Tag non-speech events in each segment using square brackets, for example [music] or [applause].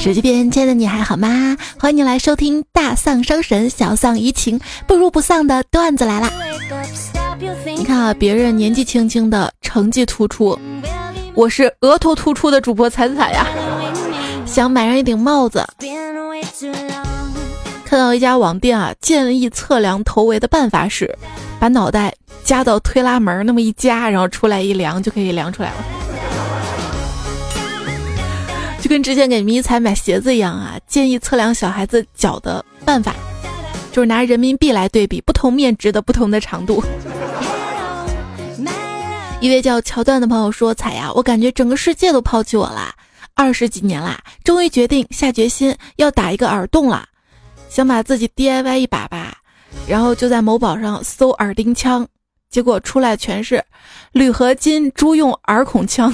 手机边，亲爱的你还好吗？欢迎你来收听大丧伤神，小丧怡情，不如不丧的段子来啦！你看啊，别人年纪轻轻的成绩突出，我是额头突出的主播彩彩呀。想买上一顶帽子，看到一家网店啊，建议测量头围的办法是，把脑袋夹到推拉门那么一夹，然后出来一量就可以量出来了。就跟之前给迷彩买鞋子一样啊，建议测量小孩子脚的办法，就是拿人民币来对比不同面值的不同的长度。一位叫桥段的朋友说：“彩呀，我感觉整个世界都抛弃我啦，二十几年啦，终于决定下决心要打一个耳洞了，想把自己 DIY 一把吧。然后就在某宝上搜耳钉枪，结果出来全是铝合金猪用耳孔枪。”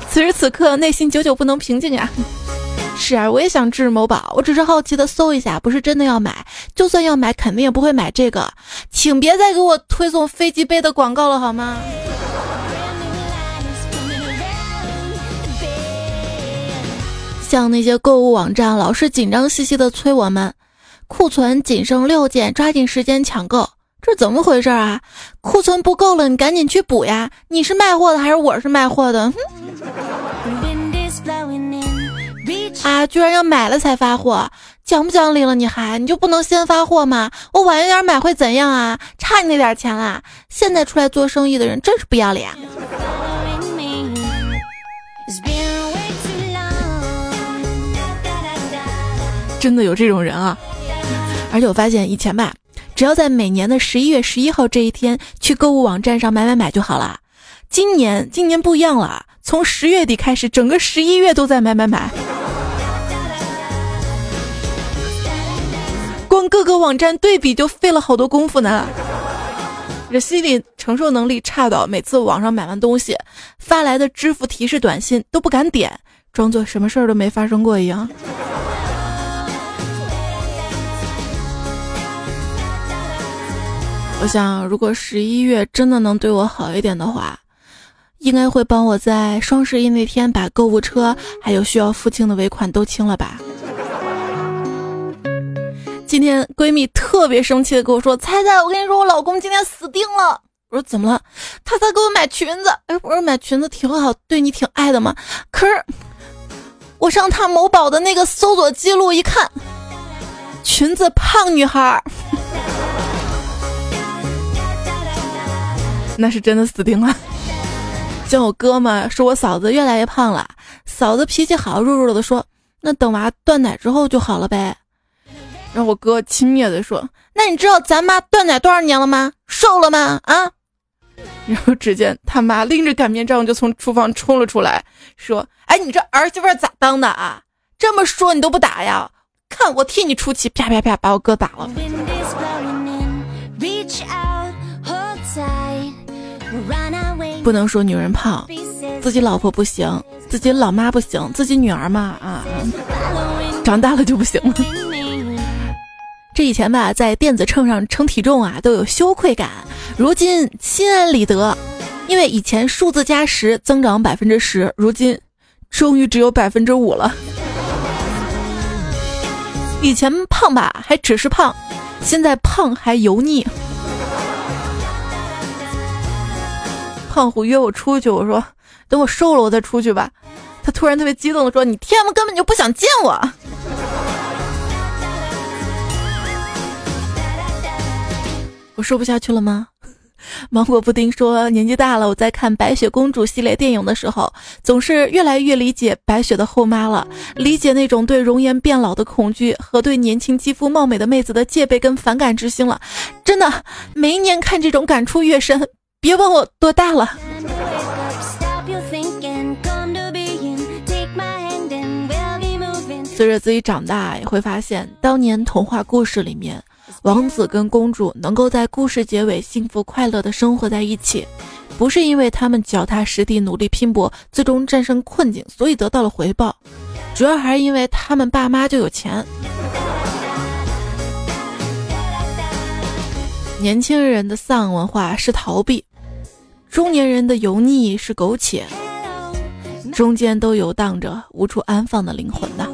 [laughs] 此时此刻，内心久久不能平静呀。是啊，我也想治某宝，我只是好奇的搜一下，不是真的要买。就算要买，肯定也不会买这个。请别再给我推送飞机杯的广告了，好吗？像那些购物网站，老是紧张兮兮的催我们，库存仅剩六件，抓紧时间抢购。这怎么回事啊？库存不够了，你赶紧去补呀！你是卖货的还是我是卖货的？啊！居然要买了才发货，讲不讲理了？你还你就不能先发货吗？我晚一点买会怎样啊？差你那点钱啦！现在出来做生意的人真是不要脸。真的有这种人啊！而且我发现以前吧。只要在每年的十一月十一号这一天去购物网站上买买买就好了。今年今年不一样了，从十月底开始，整个十一月都在买买买。光各个网站对比就费了好多功夫呢。这心理承受能力差到每次网上买完东西发来的支付提示短信都不敢点，装作什么事儿都没发生过一样。我想，如果十一月真的能对我好一点的话，应该会帮我在双十一那天把购物车还有需要付清的尾款都清了吧。今天闺蜜特别生气的跟我说：“猜猜，我跟你说，我老公今天死定了。”我说：“怎么了？”他在给我买裙子。哎，我说买裙子挺好，对你挺爱的嘛。可是我上他某宝的那个搜索记录一看，裙子胖女孩。那是真的死定了。[laughs] 像我哥嘛，说我嫂子越来越胖了。嫂子脾气好，弱弱的说：“那等娃断奶之后就好了呗。”然后我哥轻蔑的说：“那你知道咱妈断奶多少年了吗？瘦了吗？啊？” [laughs] 然后只见他妈拎着擀面杖就从厨房冲了出来，说：“哎，你这儿媳妇咋当的啊？这么说你都不打呀？看我替你出气！”啪啪啪，把我哥打了。不能说女人胖，自己老婆不行，自己老妈不行，自己女儿嘛啊，长大了就不行了。这以前吧，在电子秤上称体重啊，都有羞愧感，如今心安理得，因为以前数字加十增长百分之十，如今终于只有百分之五了。以前胖吧，还只是胖，现在胖还油腻。胖虎约我出去，我说等我瘦了我再出去吧。他突然特别激动的说：“你天，根本就不想见我。”我说不下去了吗？芒果布丁说：“年纪大了，我在看《白雪公主》系列电影的时候，总是越来越理解白雪的后妈了，理解那种对容颜变老的恐惧和对年轻肌肤貌美的妹子的戒备跟反感之心了。真的，每一年看这种感触越深。”别问我多大了。随着自己长大，也会发现当年童话故事里面，王子跟公主能够在故事结尾幸福快乐的生活在一起，不是因为他们脚踏实地努力拼搏，最终战胜困境，所以得到了回报，主要还是因为他们爸妈就有钱。年轻人的丧文化是逃避。中年人的油腻是苟且，中间都游荡着无处安放的灵魂呐。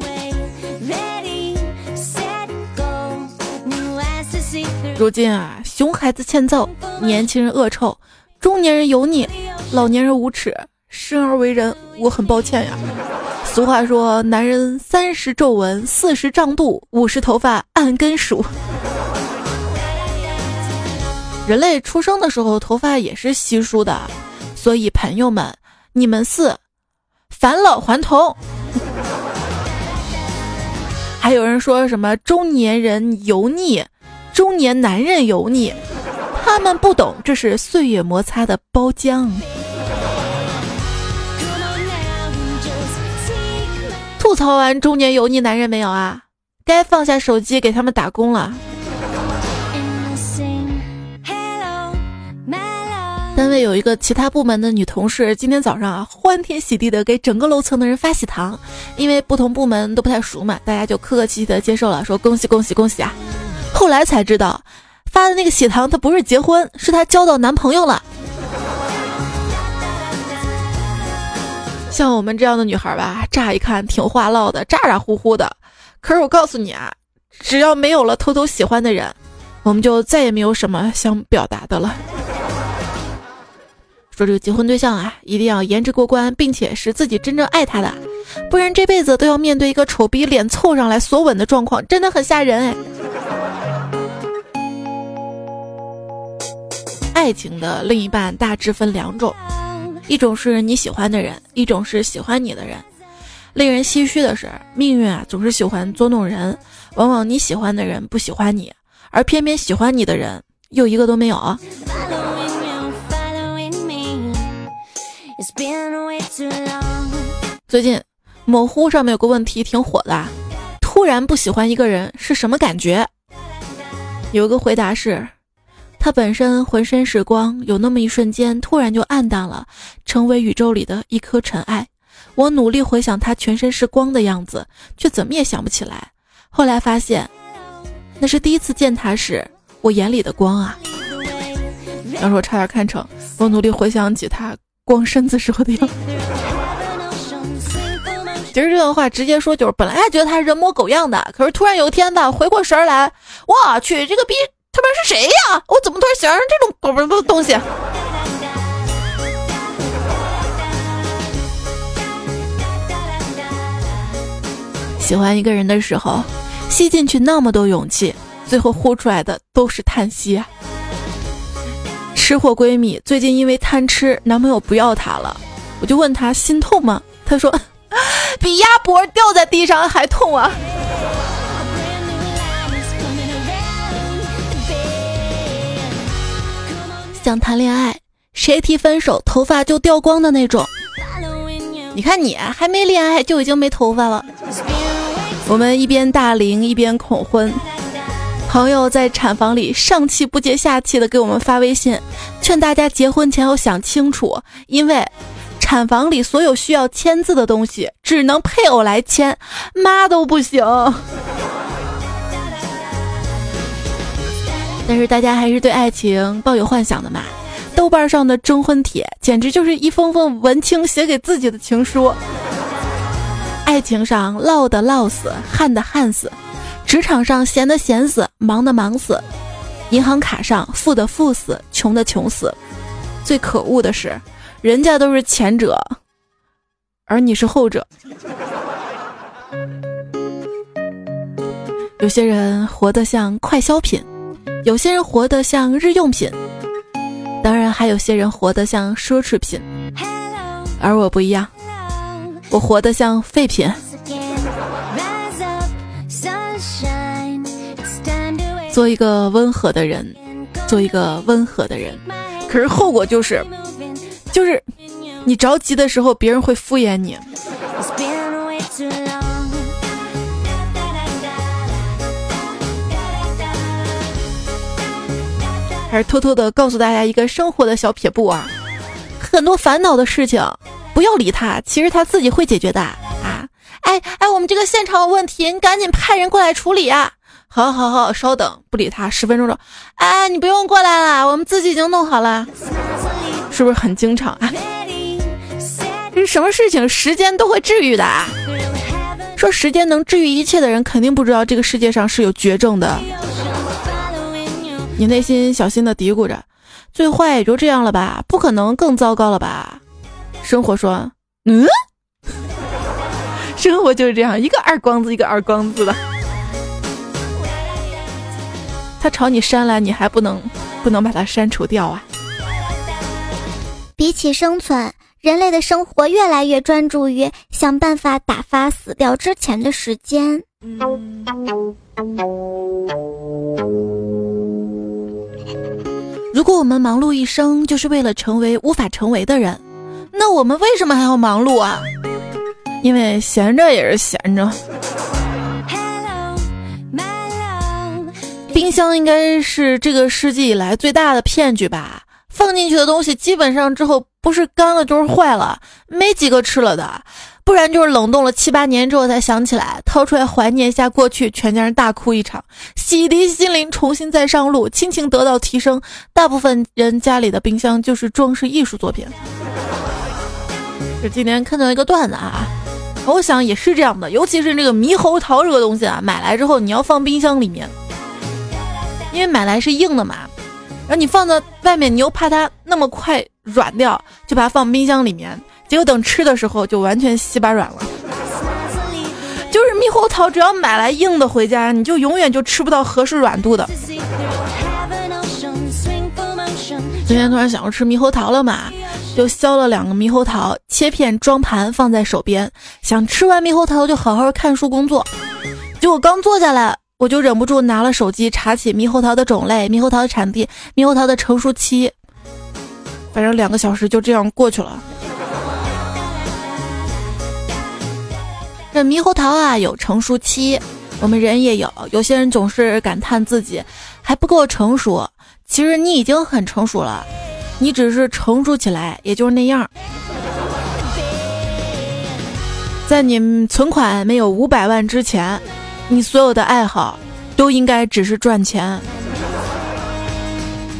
如今啊，熊孩子欠揍，年轻人恶臭，中年人油腻，老年人无耻。生而为人，我很抱歉呀。俗话说，男人三十皱纹，四十胀肚，五十头发按根数。人类出生的时候头发也是稀疏的，所以朋友们，你们是返老还童。[laughs] 还有人说什么中年人油腻，中年男人油腻，他们不懂这是岁月摩擦的包浆。吐槽完中年油腻男人没有啊？该放下手机给他们打工了。单位有一个其他部门的女同事，今天早上啊，欢天喜地的给整个楼层的人发喜糖，因为不同部门都不太熟嘛，大家就客客气气的接受了，说恭喜恭喜恭喜啊！[laughs] 后来才知道，发的那个喜糖，她不是结婚，是她交到男朋友了。像我们这样的女孩吧，乍一看挺话唠的，咋咋呼呼的。可是我告诉你啊，只要没有了偷偷喜欢的人，我们就再也没有什么想表达的了。说这个结婚对象啊，一定要颜值过关，并且是自己真正爱他的，不然这辈子都要面对一个丑逼脸凑上来索吻的状况，真的很吓人哎。爱情的另一半大致分两种。一种是你喜欢的人，一种是喜欢你的人。令人唏嘘的是，命运啊总是喜欢捉弄人。往往你喜欢的人不喜欢你，而偏偏喜欢你的人又一个都没有。最近，某乎上面有个问题挺火的：突然不喜欢一个人是什么感觉？有个回答是。他本身浑身是光，有那么一瞬间，突然就暗淡了，成为宇宙里的一颗尘埃。我努力回想他全身是光的样子，却怎么也想不起来。后来发现，那是第一次见他时，我眼里的光啊！当时我差点看成，我努力回想起他光身子时候的样子。[laughs] 其实这段话直接说就是，本来还觉得他人模狗样的，可是突然有一天呢，回过神来，我去，这个逼！他妈是谁呀？我怎么突然喜欢上这种狗不的东西？喜欢一个人的时候，吸进去那么多勇气，最后呼出来的都是叹息啊！吃货闺蜜最近因为贪吃，男朋友不要她了，我就问她心痛吗？她说，[laughs] 比鸭脖掉在地上还痛啊！想谈恋爱，谁提分手头发就掉光的那种。你看你还没恋爱就已经没头发了。我们一边大龄一边恐婚，朋友在产房里上气不接下气的给我们发微信，劝大家结婚前要想清楚，因为产房里所有需要签字的东西只能配偶来签，妈都不行。但是大家还是对爱情抱有幻想的嘛？豆瓣上的征婚帖简直就是一封封文青写给自己的情书。爱情上唠的唠死，旱的旱死；职场上闲的闲死，忙的忙死；银行卡上富的富死，穷的穷死。最可恶的是，人家都是前者，而你是后者。有些人活得像快消品。有些人活得像日用品，当然还有些人活得像奢侈品，而我不一样，我活得像废品。做一个温和的人，做一个温和的人，可是后果就是，就是你着急的时候，别人会敷衍你。还是偷偷的告诉大家一个生活的小撇步啊，很多烦恼的事情不要理他，其实他自己会解决的啊！哎哎，我们这个现场有问题，你赶紧派人过来处理啊！好好好，稍等，不理他，十分钟说，哎，你不用过来了，我们自己已经弄好了，是不是很经常啊？这什么事情时间都会治愈的。说时间能治愈一切的人，肯定不知道这个世界上是有绝症的。你内心小心的嘀咕着，最坏也就这样了吧，不可能更糟糕了吧？生活说，嗯，生活就是这样，一个耳光子一个耳光子的。他朝你扇来，你还不能不能把它删除掉啊？比起生存。人类的生活越来越专注于想办法打发死掉之前的时间。如果我们忙碌一生就是为了成为无法成为的人，那我们为什么还要忙碌啊？因为闲着也是闲着。冰箱应该是这个世纪以来最大的骗局吧？放进去的东西基本上之后。不是干了就是坏了，没几个吃了的，不然就是冷冻了七八年之后才想起来掏出来怀念一下过去，全家人大哭一场，洗涤心灵，重新再上路，亲情得到提升。大部分人家里的冰箱就是装饰艺术作品。这今天看到一个段子啊，我想也是这样的，尤其是这个猕猴桃这个东西啊，买来之后你要放冰箱里面，因为买来是硬的嘛，然后你放在外面，你又怕它那么快。软掉，就把它放冰箱里面，结果等吃的时候就完全稀巴软了。就是猕猴桃，只要买来硬的回家，你就永远就吃不到合适软度的。今天突然想要吃猕猴桃了嘛，就削了两个猕猴桃，切片装盘放在手边，想吃完猕猴桃就好好看书工作。结果刚坐下来，我就忍不住拿了手机查起猕猴桃的种类、猕猴桃的产地、猕猴桃的成熟期。反正两个小时就这样过去了。这猕猴桃啊有成熟期，我们人也有。有些人总是感叹自己还不够成熟，其实你已经很成熟了，你只是成熟起来也就是那样。在你存款没有五百万之前，你所有的爱好都应该只是赚钱。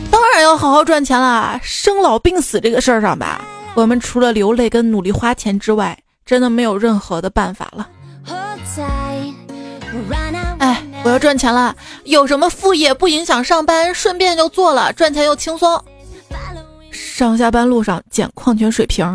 当然要好好赚钱啦，生老病死这个事儿上吧，我们除了流泪跟努力花钱之外，真的没有任何的办法了。哎，我要赚钱了，有什么副业不影响上班，顺便就做了，赚钱又轻松。上下班路上捡矿泉水瓶。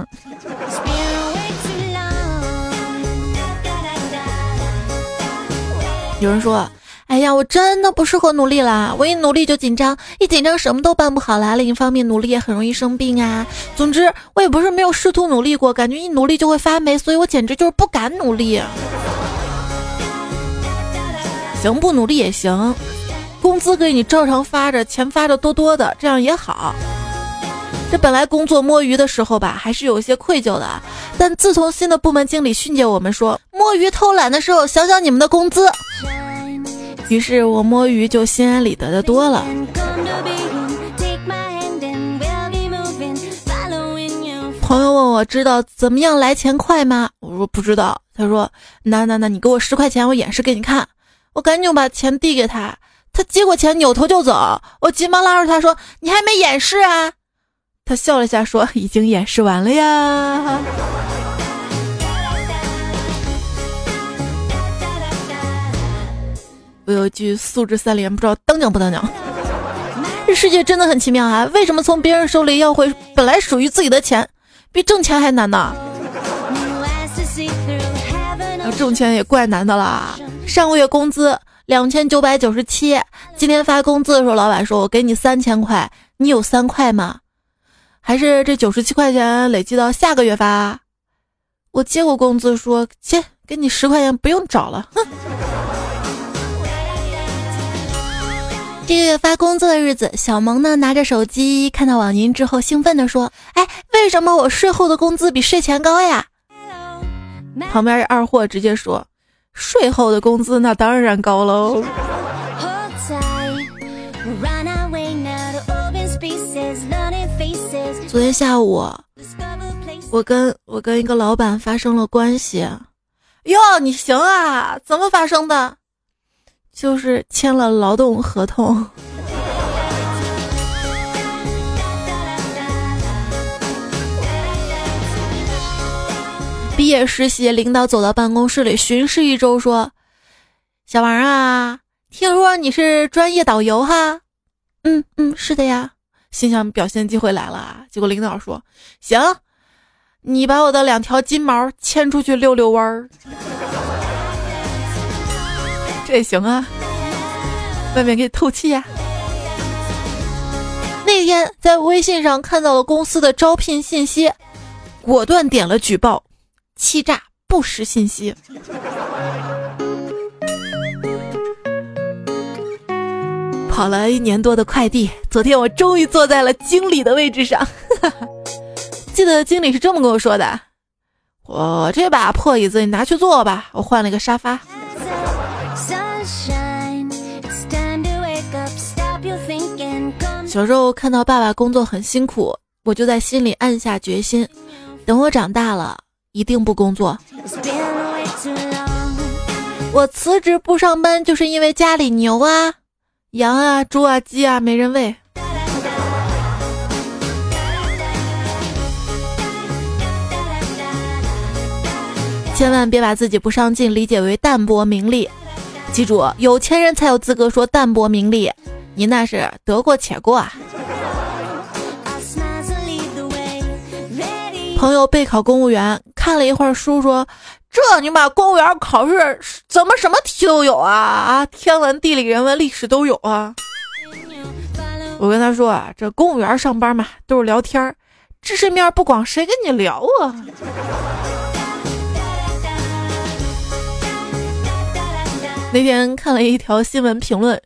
有人说。哎呀，我真的不适合努力啦！我一努力就紧张，一紧张什么都办不好啦。另一方面，努力也很容易生病啊。总之，我也不是没有试图努力过，感觉一努力就会发霉，所以我简直就是不敢努力。行，不努力也行，工资给你照常发着，钱发的多多的，这样也好。这本来工作摸鱼的时候吧，还是有些愧疚的，但自从新的部门经理训诫我们说，摸鱼偷懒的时候，想想你们的工资。于是我摸鱼就心安理得的多了。朋友问我知道怎么样来钱快吗？我说不知道。他说那那那你给我十块钱，我演示给你看。我赶紧把钱递给他，他接过钱扭头就走。我急忙拉住他说你还没演示啊？他笑了下说 [laughs] 已经演示完了呀。我有句素质三连，不知道当讲不当讲。这世界真的很奇妙啊！为什么从别人手里要回本来属于自己的钱，比挣钱还难呢？要挣钱也怪难的啦。上个月工资两千九百九十七，今天发工资的时候，老板说我给你三千块，你有三块吗？还是这九十七块钱累计到下个月发？我接过工资说切，给你十块钱，不用找了。哼。这个月发工资的日子，小萌呢拿着手机看到网银之后，兴奋地说：“哎，为什么我税后的工资比税前高呀？”旁边二货直接说：“税后的工资那当然高喽。”今天下午，我跟我跟一个老板发生了关系。哟，你行啊？怎么发生的？就是签了劳动合同。毕业实习，领导走到办公室里巡视一周，说：“小王啊，听说你是专业导游哈？”“嗯嗯，是的呀。”心想表现机会来了。结果领导说：“行，你把我的两条金毛牵出去溜溜弯儿。[laughs] ”这也行啊，外面可以透气呀。那天在微信上看到了公司的招聘信息，果断点了举报，欺诈不实信息。跑了一年多的快递，昨天我终于坐在了经理的位置上。[laughs] 记得经理是这么跟我说的：“我这把破椅子你拿去坐吧，我换了个沙发。”小时候看到爸爸工作很辛苦，我就在心里暗下决心，等我长大了一定不工作。我辞职不上班，就是因为家里牛啊、羊啊、猪啊、鸡啊没人喂。千万别把自己不上进理解为淡泊名利，记住，有钱人才有资格说淡泊名利。你那是得过且过啊！朋友备考公务员，看了一会儿书，说：“这你妈公务员考试怎么什么题都有啊？啊，天文、地理、人文、历史都有啊！”我跟他说啊，这公务员上班嘛，都是聊天儿，知识面不广，谁跟你聊啊？那天看了一条新闻评论。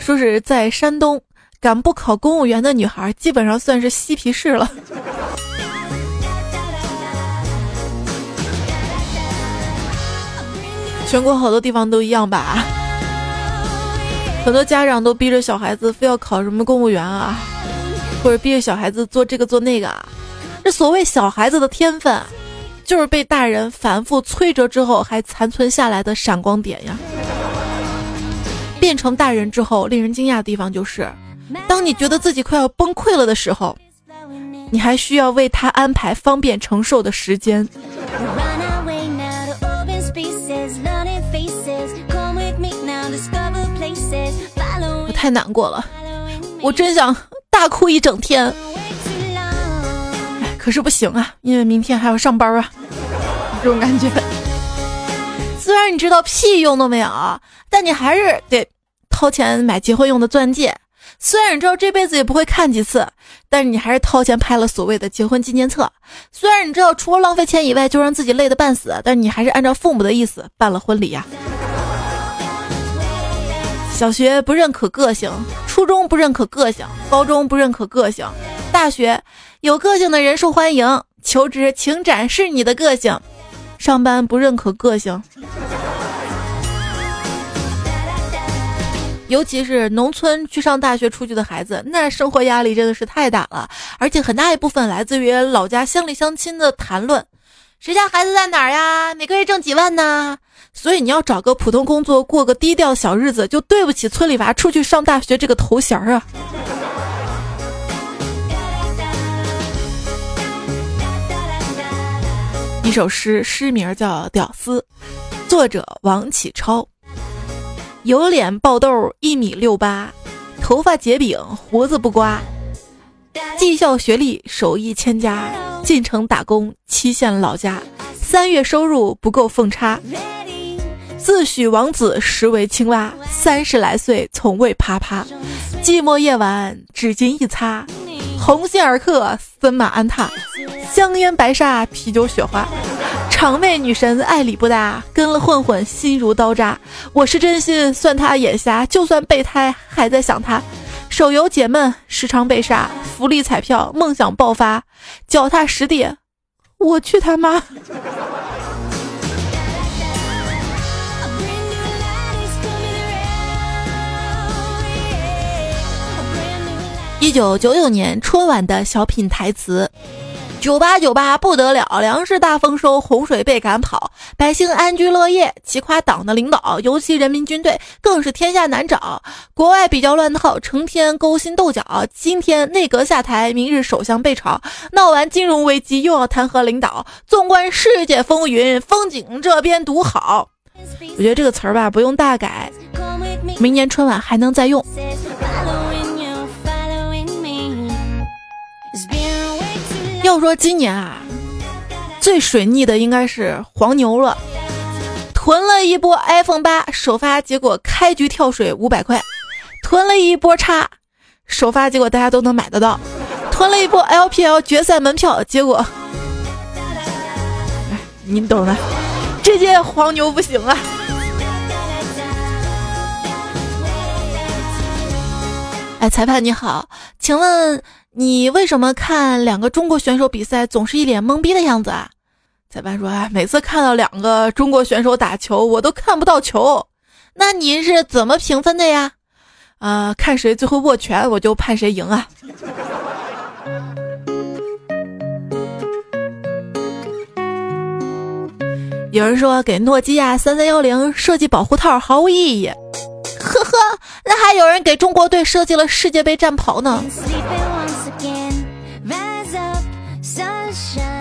说是在山东，敢不考公务员的女孩基本上算是嬉皮士了。全国好多地方都一样吧？很多家长都逼着小孩子非要考什么公务员啊，或者逼着小孩子做这个做那个。啊。这所谓小孩子的天分，就是被大人反复摧折之后还残存下来的闪光点呀。变成大人之后，令人惊讶的地方就是，当你觉得自己快要崩溃了的时候，你还需要为他安排方便承受的时间。太难过了，我真想大哭一整天。可是不行啊，因为明天还要上班啊，这种感觉。虽然你知道屁用都没有，但你还是得。掏钱买结婚用的钻戒，虽然你知道这辈子也不会看几次，但是你还是掏钱拍了所谓的结婚纪念册。虽然你知道除了浪费钱以外就让自己累得半死，但是你还是按照父母的意思办了婚礼呀。小学不认可个性，初中不认可个性，高中不认可个性，大学有个性的人受欢迎，求职请展示你的个性，上班不认可个性。尤其是农村去上大学出去的孩子，那生活压力真的是太大了，而且很大一部分来自于老家乡里乡亲的谈论，谁家孩子在哪儿呀？每个月挣几万呢？所以你要找个普通工作，过个低调小日子，就对不起村里娃出去上大学这个头衔儿啊。一首诗，诗名叫《屌丝》，作者王启超。有脸爆痘一米六八，头发结饼胡子不刮，技校学历手艺千家，进城打工七县老家，三月收入不够奉差，自诩王子实为青蛙，三十来岁从未啪啪，寂寞夜晚纸巾一擦，鸿星尔克森马安踏，香烟白沙啤酒雪花。场妹女神爱理不搭，跟了混混心如刀扎。我是真心，算他眼瞎。就算备胎，还在想他。手游解闷，时常被杀。福利彩票，梦想爆发。脚踏实地，我去他妈！一九九九年春晚的小品台词。九八九八不得了，粮食大丰收，洪水被赶跑，百姓安居乐业。奇夸党的领导，尤其人民军队更是天下难找。国外比较乱套，成天勾心斗角。今天内阁下台，明日首相被炒，闹完金融危机又要弹劾领导。纵观世界风云，风景这边独好。我觉得这个词儿吧，不用大改，明年春晚还能再用。要说今年啊，最水逆的应该是黄牛了，囤了一波 iPhone 八首发，结果开局跳水五百块；囤了一波叉首发，结果大家都能买得到；囤了一波 LPL 决赛门票，结果，哎，你懂的，这届黄牛不行啊！哎，裁判你好，请问？你为什么看两个中国选手比赛总是一脸懵逼的样子啊？裁判说：“每次看到两个中国选手打球，我都看不到球。那您是怎么评分的呀？啊，看谁最后握拳，我就判谁赢啊。”有人说给诺基亚三三幺零设计保护套毫无意义，呵呵，那还有人给中国队设计了世界杯战袍呢。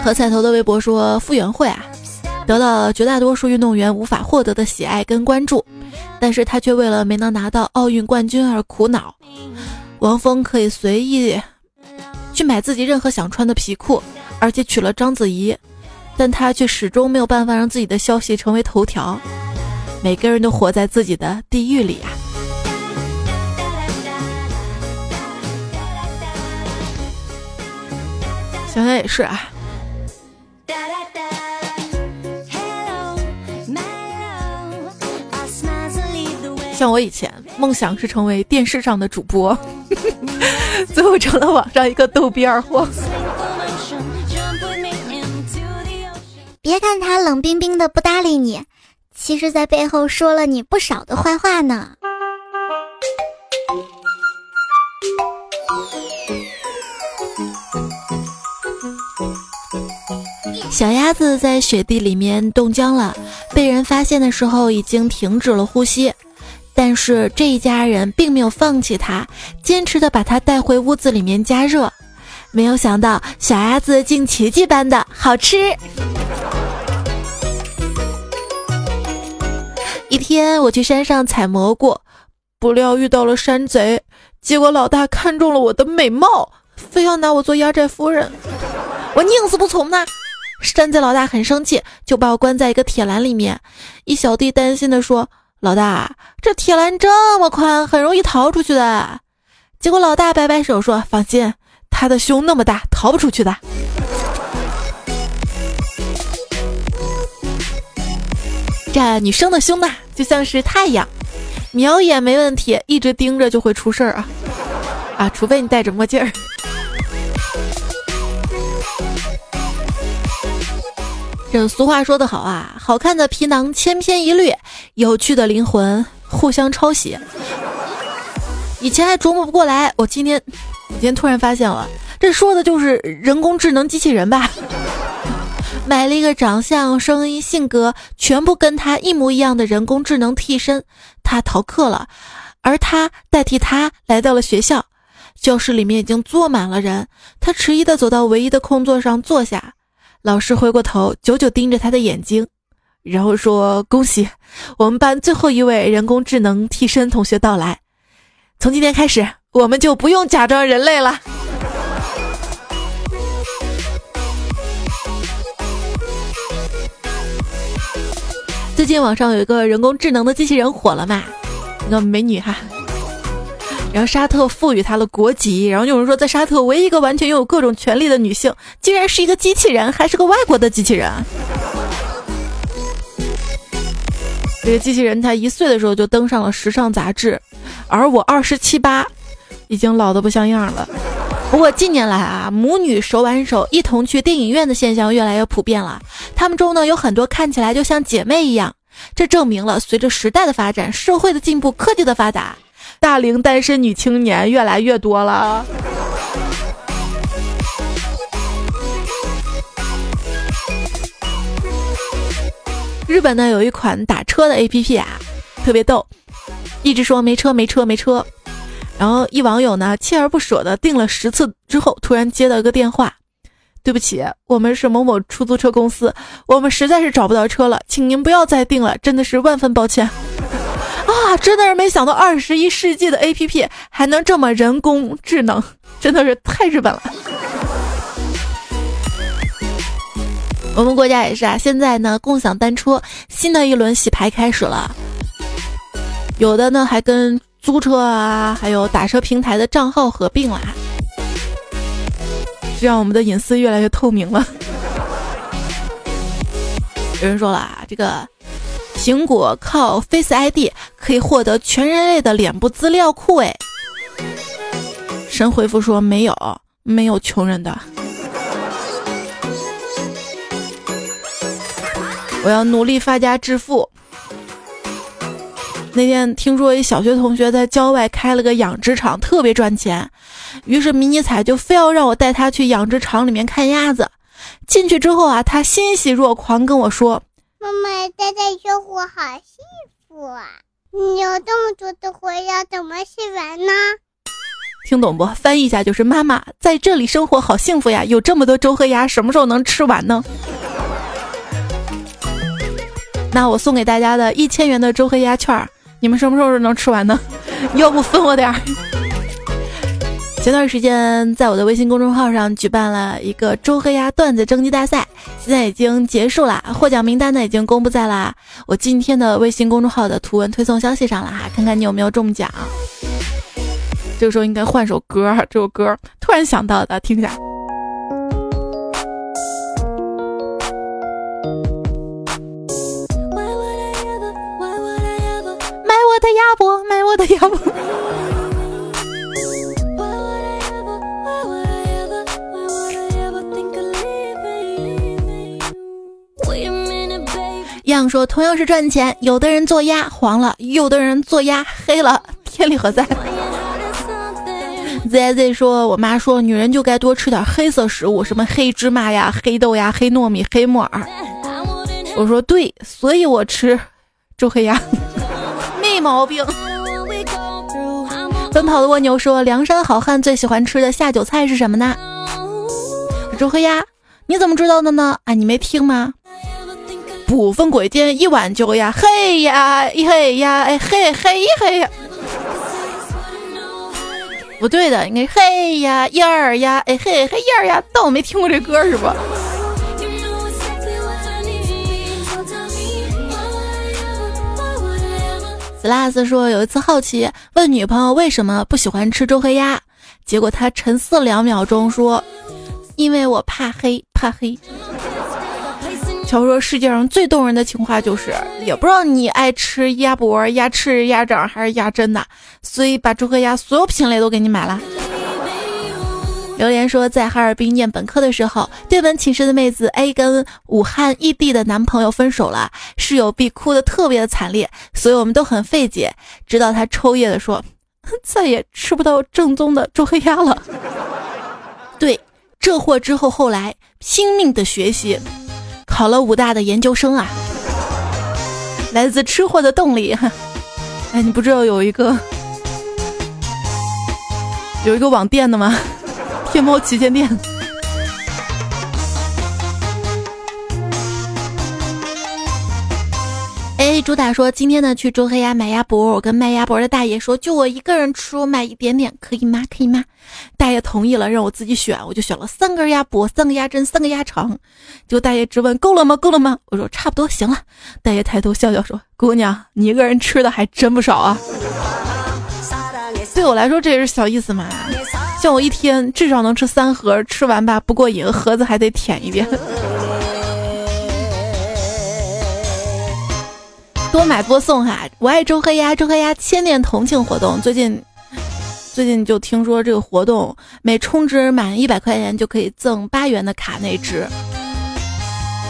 何彩头的微博说：“傅园慧啊，得到了绝大多数运动员无法获得的喜爱跟关注，但是他却为了没能拿到奥运冠军而苦恼。王峰可以随意去买自己任何想穿的皮裤，而且娶了章子怡，但他却始终没有办法让自己的消息成为头条。每个人都活在自己的地狱里啊。”想想也是啊。像我以前梦想是成为电视上的主播，最后成了网上一个逗逼二货。别看他冷冰冰的不搭理你，其实在背后说了你不少的坏话呢。小鸭子在雪地里面冻僵了，被人发现的时候已经停止了呼吸，但是这一家人并没有放弃它，坚持的把它带回屋子里面加热。没有想到小鸭子竟奇迹般的好吃。一天我去山上采蘑菇，不料遇到了山贼，结果老大看中了我的美貌，非要拿我做压寨夫人，我宁死不从呢。山贼老大很生气，就把我关在一个铁栏里面。一小弟担心的说：“老大，这铁栏这么宽，很容易逃出去的。”结果老大摆摆手说：“放心，他的胸那么大，逃不出去的。”这女生的胸呢，就像是太阳，瞄一眼没问题，一直盯着就会出事儿啊！啊，除非你戴着墨镜儿。这俗话说得好啊，好看的皮囊千篇一律，有趣的灵魂互相抄袭。以前还琢磨不过来，我今天，我今天突然发现了，这说的就是人工智能机器人吧？买了一个长相、声音、性格全部跟他一模一样的人工智能替身，他逃课了，而他代替他来到了学校。教室里面已经坐满了人，他迟疑的走到唯一的空座上坐下。老师回过头，久久盯着他的眼睛，然后说：“恭喜，我们班最后一位人工智能替身同学到来。从今天开始，我们就不用假装人类了。”最近网上有一个人工智能的机器人火了嘛？一个美女哈。然后沙特赋予她了国籍，然后有人说，在沙特唯一一个完全拥有各种权利的女性，竟然是一个机器人，还是个外国的机器人。这个机器人才一岁的时候就登上了时尚杂志，而我二十七八，已经老的不像样了。不过近年来啊母女手挽手一同去电影院的现象越来越普遍了。她们中呢有很多看起来就像姐妹一样。这证明了随着时代的发展社会的进步科技的发达大龄单身女青年越来越多了。日本呢有一款打车的 app 啊特别逗。一直说没车没车没车。然后一网友呢锲而不舍的订了十次之后，突然接到一个电话，对不起，我们是某某出租车公司，我们实在是找不到车了，请您不要再订了，真的是万分抱歉。[laughs] 啊，真的是没想到二十一世纪的 APP 还能这么人工智能，真的是太日本了。我们国家也是啊，现在呢，共享单车新的一轮洗牌开始了，有的呢还跟租车啊，还有打车平台的账号合并啦，这样我们的隐私越来越透明了。[laughs] 有人说了啊，这个苹果靠 Face ID 可以获得全人类的脸部资料库，哎，神回复说没有，没有穷人的。我要努力发家致富。那天听说一小学同学在郊外开了个养殖场，特别赚钱，于是迷你彩就非要让我带他去养殖场里面看鸭子。进去之后啊，他欣喜若狂跟我说：“妈妈，在这生活好幸福啊！你有这么多的活要怎么吃完呢？”听懂不？翻译一下就是：妈妈在这里生活好幸福呀，有这么多粥和鸭，什么时候能吃完呢？那我送给大家的一千元的周黑鸭券，你们什么时候能吃完呢？[laughs] 要不分我点儿？前段时间在我的微信公众号上举办了一个周黑鸭段子征集大赛，现在已经结束了，获奖名单呢已经公布在了我今天的微信公众号的图文推送消息上了哈，看看你有没有中奖。这个时候应该换首歌，这首歌突然想到的，听一下。的鸭脖，买我的鸭脖。样说同样是赚钱，有的人做鸭黄了，有的人做鸭黑了，[laughs] 天理何在？Z Z 说，我妈说女人就该多吃点黑色食物，什么黑芝麻呀、黑豆呀、黑糯米、黑木耳。我说对，所以我吃周黑鸭。没毛病。[laughs] 奔跑的蜗牛说：“梁山好汉最喜欢吃的下酒菜是什么呢？”周黑鸭。你怎么知道的呢？啊，你没听吗？不分贵贱，一碗酒呀，嘿呀，一嘿呀，哎嘿嘿一嘿呀。不对的，应该嘿呀，燕儿呀，哎嘿嘿燕儿呀。但我没听过这歌，是不？斯拉斯说：“有一次好奇问女朋友为什么不喜欢吃周黑鸭，结果他沉思两秒钟说：‘因为我怕黑，怕黑。’乔说世界上最动人的情话就是，也不知道你爱吃鸭脖、鸭翅、鸭掌还是鸭胗的，所以把周黑鸭所有品类都给你买了。”榴莲说，在哈尔滨念本科的时候，对门寝室的妹子 A 跟武汉异地的男朋友分手了，室友 B 哭得特别的惨烈，所以我们都很费解。直到他抽噎的说，[laughs] 再也吃不到正宗的周黑鸭了。对，这货之后后来拼命的学习，考了武大的研究生啊。来自吃货的动力。[laughs] 哎，你不知道有一个有一个网店的吗？天猫旗舰店。哎，主打说今天呢去周黑鸭买鸭脖，我跟卖鸭脖的大爷说，就我一个人吃，我买一点点，可以吗？可以吗？大爷同意了，让我自己选，我就选了三根鸭脖，三个鸭胗，三个鸭肠。就大爷质问够了吗？够了吗？我说差不多行了。大爷抬头笑笑说：“姑娘，你一个人吃的还真不少啊。”对我来说这也是小意思嘛。像我一天至少能吃三盒，吃完吧不过瘾，盒子还得舔一遍。多买多送哈！我爱周黑鸭，周黑鸭千年同庆活动，最近最近就听说这个活动，每充值满一百块钱就可以赠八元的卡内值，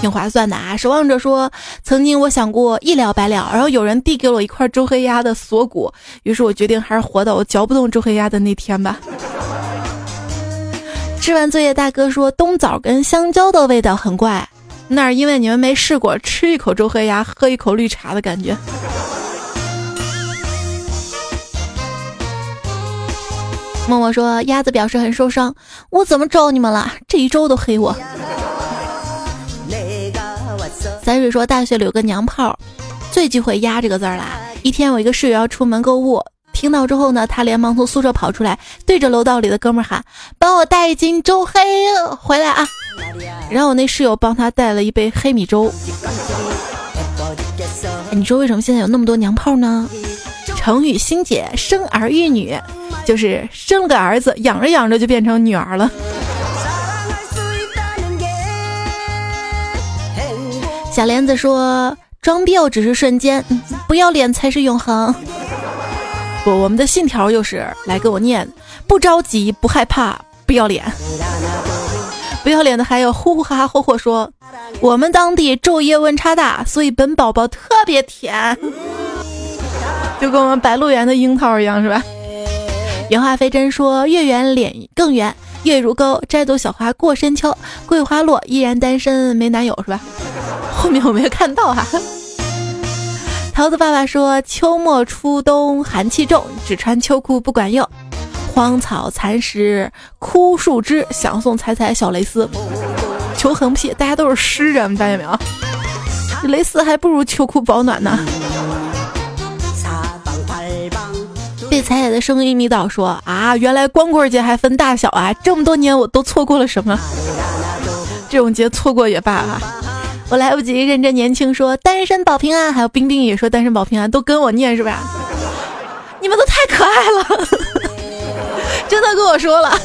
挺划算的啊！守望者说，曾经我想过一了百了，然后有人递给我一块周黑鸭的锁骨，于是我决定还是活到我嚼不动周黑鸭的那天吧。吃完作业，大哥说冬枣跟香蕉的味道很怪，那是因为你们没试过吃一口周黑鸭，喝一口绿茶的感觉。默默说：“鸭子表示很受伤，我怎么招你们了？这一周都黑我。”三水说：“大学里有个娘炮，最忌讳鸭这个字儿啦。一天，我一个室友要出门购物，听到之后呢，他连忙从宿舍跑出来，对着楼道里的哥们喊：‘帮我带一斤周黑回来啊！’然后我那室友帮他带了一杯黑米粥。哎你说为什么现在有那么多娘炮呢？成语欣姐生儿育女。”就是生了个儿子，养着养着就变成女儿了。小莲子说：“装逼只是瞬间，不要脸才是永恒。”不，我们的信条又是来跟我念：不着急，不害怕，不要脸。不要脸的还有呼呼哈哈霍霍说：“我们当地昼夜温差大，所以本宝宝特别甜。”就跟我们白鹿原的樱桃一样，是吧？原话飞真说：“月圆脸更圆，月如钩，摘朵小花过深秋。桂花落，依然单身没男友，是吧？” [laughs] 后面我没有看到哈。[laughs] 桃子爸爸说：“秋末初冬寒气重，只穿秋裤不管用。荒草残石枯树枝，想送彩彩小蕾丝。求横批，大家都是诗人，发现没有？[laughs] 蕾丝还不如秋裤保暖呢。”被彩彩的声音迷倒，说啊，原来光棍节还分大小啊！这么多年我都错过了什么？这种节错过也罢啊！我来不及认真年轻，说单身保平安。还有冰冰也说单身保平安，都跟我念是吧？[laughs] 你们都太可爱了，[laughs] 真的跟我说了。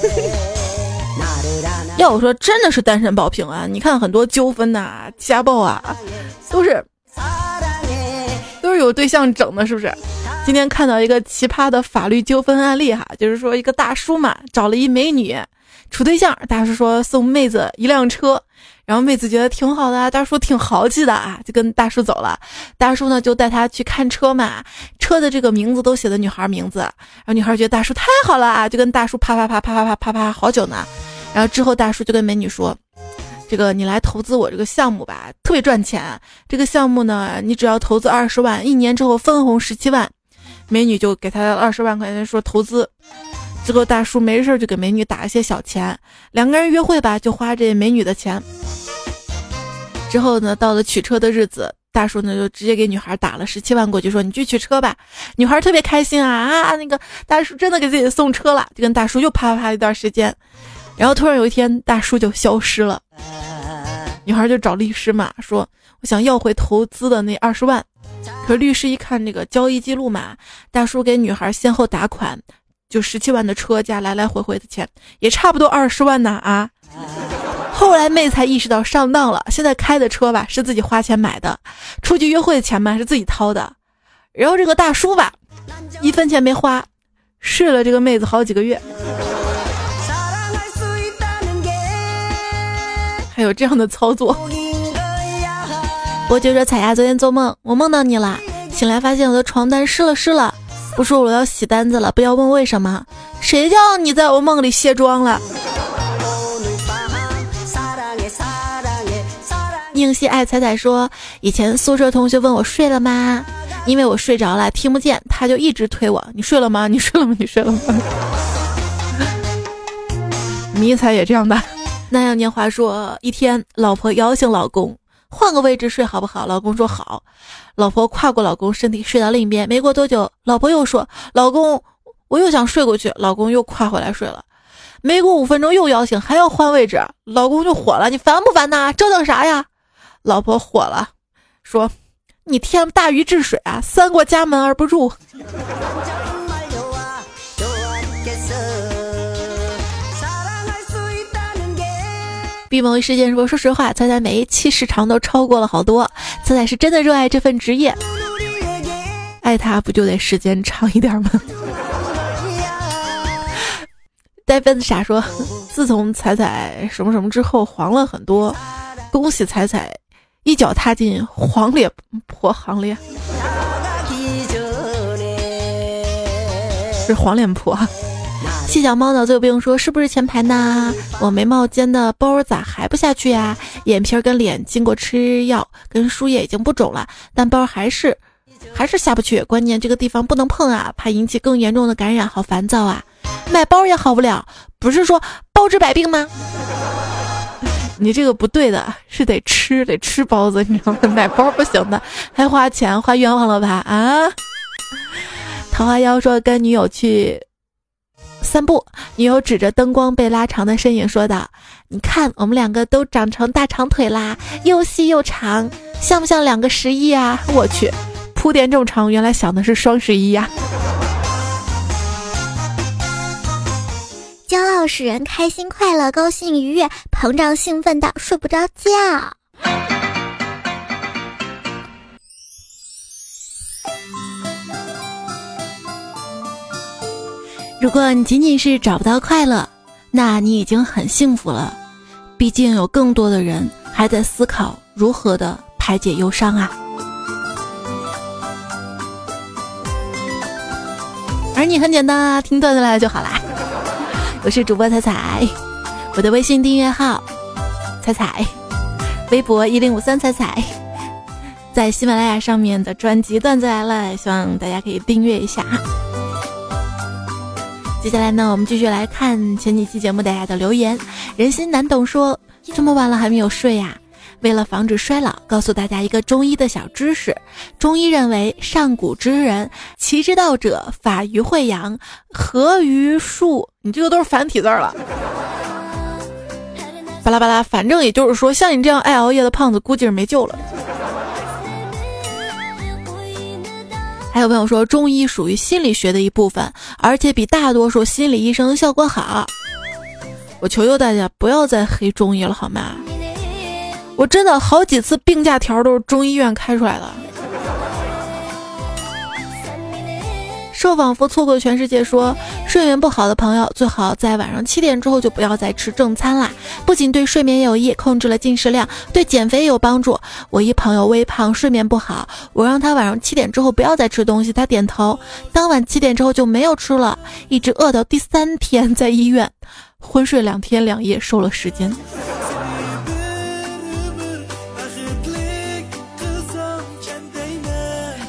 要我说，真的是单身保平安。你看很多纠纷呐、家暴啊，都是都是有对象整的，是不是？今天看到一个奇葩的法律纠纷案例哈，就是说一个大叔嘛找了一美女处对象，大叔说送妹子一辆车，然后妹子觉得挺好的啊，大叔挺豪气的啊，就跟大叔走了。大叔呢就带她去看车嘛，车的这个名字都写的女孩名字，然后女孩觉得大叔太好了啊，就跟大叔啪啪啪啪啪啪啪啪好久呢。然后之后大叔就跟美女说，这个你来投资我这个项目吧，特别赚钱。这个项目呢，你只要投资二十万，一年之后分红十七万。美女就给他二十万块钱说投资，之后大叔没事就给美女打一些小钱，两个人约会吧就花这美女的钱。之后呢，到了取车的日子，大叔呢就直接给女孩打了十七万过去，说你去取车吧。女孩特别开心啊啊，那个大叔真的给自己送车了，就跟大叔又啪啪啪一段时间，然后突然有一天大叔就消失了，女孩就找律师嘛，说我想要回投资的那二十万。可律师一看这个交易记录嘛，大叔给女孩先后打款，就十七万的车加来来回回的钱，也差不多二十万呢啊！后来妹才意识到上当了，现在开的车吧是自己花钱买的，出去约会的钱嘛是自己掏的，然后这个大叔吧，一分钱没花，睡了这个妹子好几个月，还有这样的操作。我就说彩霞昨天做梦，我梦到你了，醒来发现我的床单湿了湿了，不说我要洗单子了，不要问为什么，谁叫你在我梦里卸妆了？宁熙爱彩彩说，以前宿舍同学问我睡了吗？因为我睡着了听不见，他就一直推我，你睡了吗？你睡了吗？你睡了吗？[laughs] 迷彩也这样的。那样年华说，一天老婆摇醒老公。换个位置睡好不好？老公说好。老婆跨过老公身体睡到另一边。没过多久，老婆又说：“老公，我又想睡过去。”老公又跨回来睡了。没过五分钟又摇醒，还要换位置。老公就火了：“你烦不烦呐？折腾啥呀？”老婆火了，说：“你天大禹治水啊，三过家门而不入。”闭门为事件说：“说实话，彩彩每一期时长都超过了好多。彩彩是真的热爱这份职业，爱他不就得时间长一点吗？”呆笨傻说：“自从彩彩什么什么之后，黄了很多。恭喜彩彩，一脚踏进黄脸婆行列。”是黄脸婆。细小猫脑子有病说是不是前排呢？我眉毛尖的包咋还不下去呀？眼皮儿跟脸经过吃药跟输液已经不肿了，但包还是还是下不去。关键这个地方不能碰啊，怕引起更严重的感染，好烦躁啊！买包也好不了，不是说包治百病吗？[laughs] 你这个不对的，是得吃得吃包子，你知道吗？[laughs] 买包不行的，还花钱花冤枉了吧？啊！桃花妖说跟女友去散步，女友指着灯光被拉长的身影说道：“你看，我们两个都长成大长腿啦，又细又长，像不像两个十一啊？”我去，铺垫这么长，原来想的是双十一呀！骄傲使人开心快乐，高兴愉悦，膨胀兴奋到睡不着觉。如果你仅仅是找不到快乐，那你已经很幸福了。毕竟有更多的人还在思考如何的排解忧伤啊。而你很简单啊，听段子来了就好啦。[laughs] 我是主播彩彩，我的微信订阅号彩彩，微博一零五三彩彩，在喜马拉雅上面的专辑段子来了，希望大家可以订阅一下。接下来呢，我们继续来看前几期节目大家的留言。人心难懂说，这么晚了还没有睡呀？为了防止衰老，告诉大家一个中医的小知识：中医认为，上古之人，其之道者，法于会阳，和于术。你这个都是繁体字了。[laughs] 巴拉巴拉，反正也就是说，像你这样爱熬夜的胖子，估计是没救了。还有朋友说，中医属于心理学的一部分，而且比大多数心理医生效果好。我求求大家不要再黑中医了，好吗？我真的好几次病假条都是中医院开出来的。瘦仿佛错过全世界。说睡眠不好的朋友，最好在晚上七点之后就不要再吃正餐啦。不仅对睡眠有益，控制了进食量，对减肥也有帮助。我一朋友微胖，睡眠不好，我让他晚上七点之后不要再吃东西，他点头。当晚七点之后就没有吃了，一直饿到第三天在医院，昏睡两天两夜，瘦了十斤。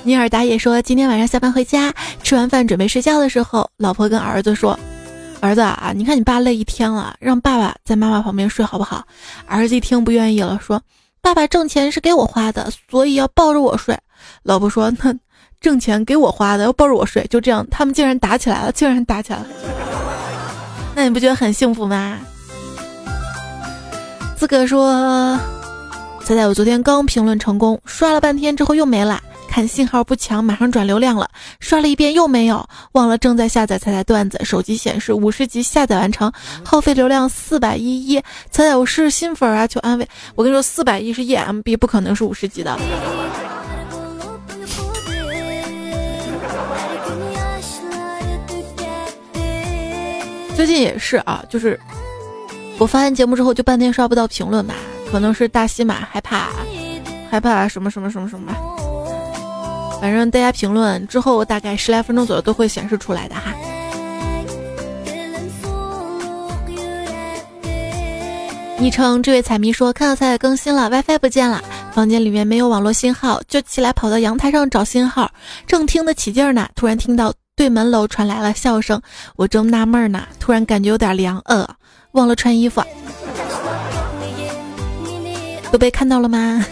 尼尔达也说，今天晚上下班回家，吃完饭准备睡觉的时候，老婆跟儿子说：“儿子啊，你看你爸累一天了，让爸爸在妈妈旁边睡好不好？”儿子一听不愿意了，说：“爸爸挣钱是给我花的，所以要抱着我睡。”老婆说：“那挣钱给我花的，要抱着我睡。”就这样，他们竟然打起来了，竟然打起来了。那你不觉得很幸福吗？资格说：“猜猜我昨天刚评论成功，刷了半天之后又没了。”看信号不强，马上转流量了，刷了一遍又没有，忘了正在下载彩彩段子，手机显示五十集下载完成，耗费流量四百一一。彩彩，我是新粉啊，求安慰。我跟你说，四百一是 E M B，不可能是五十集的。最近也是啊，就是我发完节目之后就半天刷不到评论吧，可能是大西马害怕，害怕什么什么什么什么。反正大家评论之后，大概十来分钟左右都会显示出来的哈。昵称这位彩迷说：“看到彩彩更新了，WiFi 不见了，房间里面没有网络信号，就起来跑到阳台上找信号，正听得起劲呢，突然听到对门楼传来了笑声，我正纳闷呢，突然感觉有点凉，呃，忘了穿衣服，都被看到了吗？”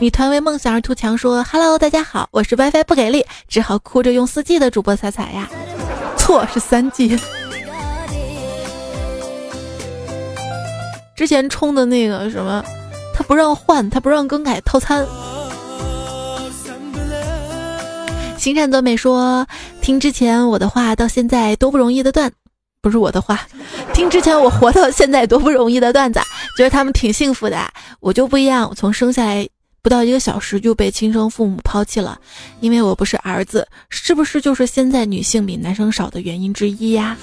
女团为梦想而图强说：“Hello，大家好，我是 WiFi 不给力，只好哭着用四 G 的主播彩彩呀。错是三 G。之前充的那个什么，他不让换，他不让更改套餐。”星战多美说：“听之前我的话到现在多不容易的段，不是我的话，听之前我活到现在多不容易的段子，觉得他们挺幸福的。我就不一样，我从生下来。”不到一个小时就被亲生父母抛弃了，因为我不是儿子，是不是就是现在女性比男生少的原因之一呀？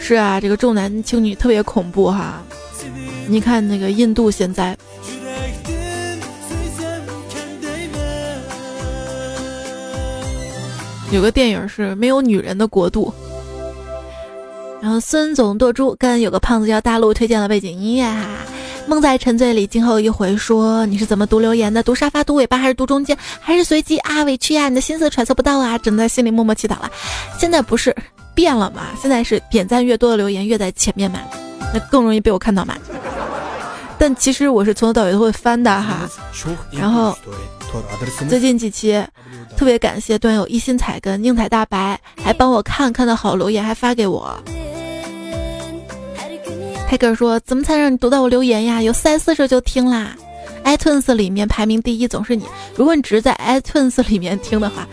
是啊，这个重男轻女特别恐怖哈。你看那个印度现在有个电影是没有女人的国度，然后孙总剁猪跟有个胖子叫大陆推荐了背景音乐哈。梦在沉醉里，今后一回说你是怎么读留言的？读沙发、读尾巴，还是读中间，还是随机啊？委屈呀，你的心思揣测不到啊，只能在心里默默祈祷了。现在不是变了吗？现在是点赞越多的留言越在前面嘛，那更容易被我看到嘛。但其实我是从头到尾都会翻的哈。然后最近几期特别感谢段友一心彩跟宁采大白，还帮我看看到好留言还发给我。泰哥说：“怎么才让你读到我留言呀？有三四首就听啦。iTunes 里面排名第一总是你。如果你只是在 iTunes 里面听的话，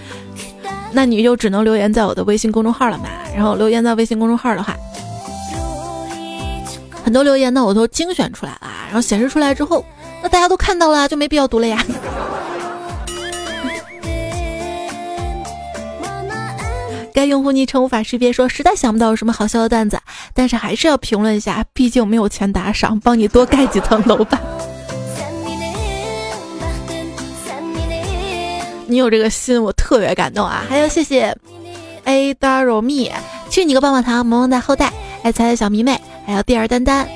那你就只能留言在我的微信公众号了嘛。然后留言在微信公众号的话，很多留言呢我都精选出来了，然后显示出来之后，那大家都看到了，就没必要读了呀。”该用户昵称无法识别，说实在想不到有什么好笑的段子，但是还是要评论一下，毕竟没有钱打赏，帮你多盖几层楼吧。你有这个心，我特别感动啊！还要谢谢 A Daro Me，去你个棒棒糖，萌萌的后代，爱彩彩小迷妹，还有第二丹丹，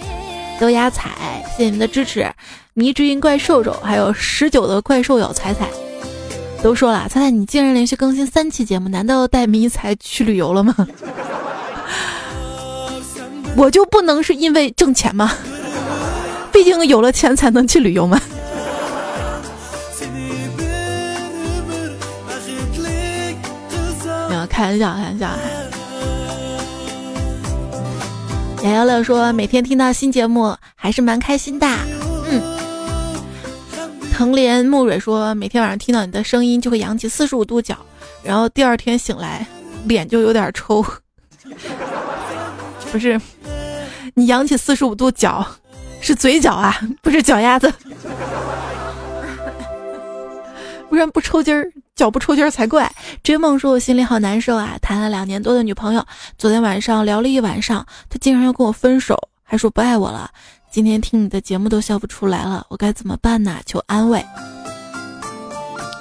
豆芽彩，谢谢你们的支持，迷之音怪兽兽，还有十九的怪兽咬彩彩。都说了，猜猜你竟然连续更新三期节目，难道带迷彩去旅游了吗？[laughs] 我就不能是因为挣钱吗？毕竟有了钱才能去旅游嘛。[laughs] 没有开玩笑，开玩笑。瑶瑶乐说，每天听到新节目还是蛮开心的。藤莲木蕊说：“每天晚上听到你的声音，就会扬起四十五度角，然后第二天醒来，脸就有点抽。[laughs] 不是，你扬起四十五度角，是嘴角啊，不是脚丫子。[laughs] 不然不抽筋儿，脚不抽筋儿才怪。”追梦说：“我心里好难受啊，谈了两年多的女朋友，昨天晚上聊了一晚上，她竟然要跟我分手，还说不爱我了。”今天听你的节目都笑不出来了，我该怎么办呢？求安慰。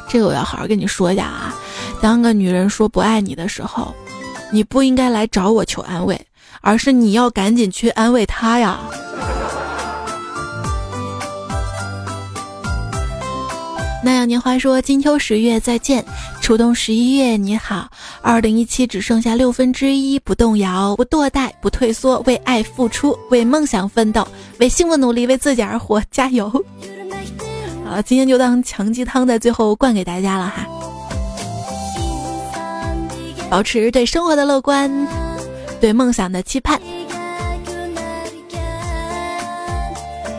这个我要好好跟你说一下啊。当个女人说不爱你的时候，你不应该来找我求安慰，而是你要赶紧去安慰她呀。那样年华说：“金秋十月再见，初冬十一月你好。二零一七只剩下六分之一，不动摇，不堕怠，不退缩，为爱付出，为梦想奋斗，为幸福努力，为自己而活，加油！”好了，今天就当强鸡汤在最后灌给大家了哈。保持对生活的乐观，对梦想的期盼。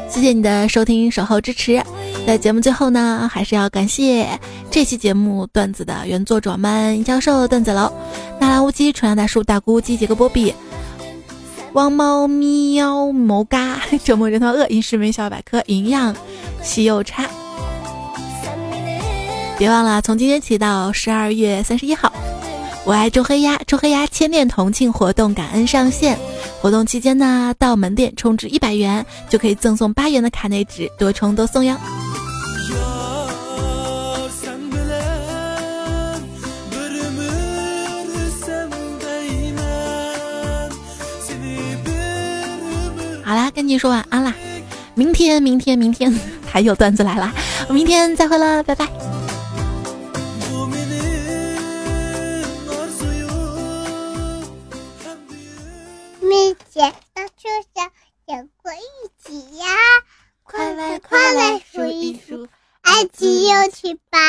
谢谢你的收听、守候、支持。在节目最后呢，还是要感谢这期节目段子的原作者们：教授、段子楼、纳兰无极、纯阳大叔、大姑鸡、杰克波比、汪猫咪喵、谋嘎、[laughs] 折磨人头鳄、饮食美小百科、营养西柚叉。别忘了，从今天起到十二月三十一号，我爱周黑鸭，周黑鸭千店同庆活动感恩上线。活动期间呢，到门店充值一百元就可以赠送八元的卡内纸，多充多送哟。好啦，跟你说晚安啦！明天，明天，明天 [laughs] 还有段子来啦！我明天再会了，拜拜。明天到树上有过一起呀，快来快来数一数，爱情有趣吧？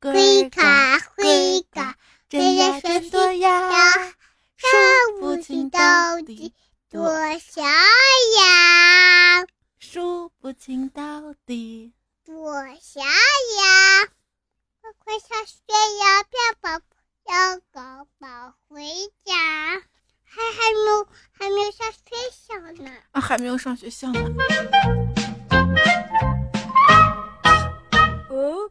会卡会卡，真呀真多呀，数不清到底。左小羊，数不清到底。左小羊，快快上学呀，别把要搞宝回家。还还没有还没有上学校呢。啊，还没有上学校呢。哦。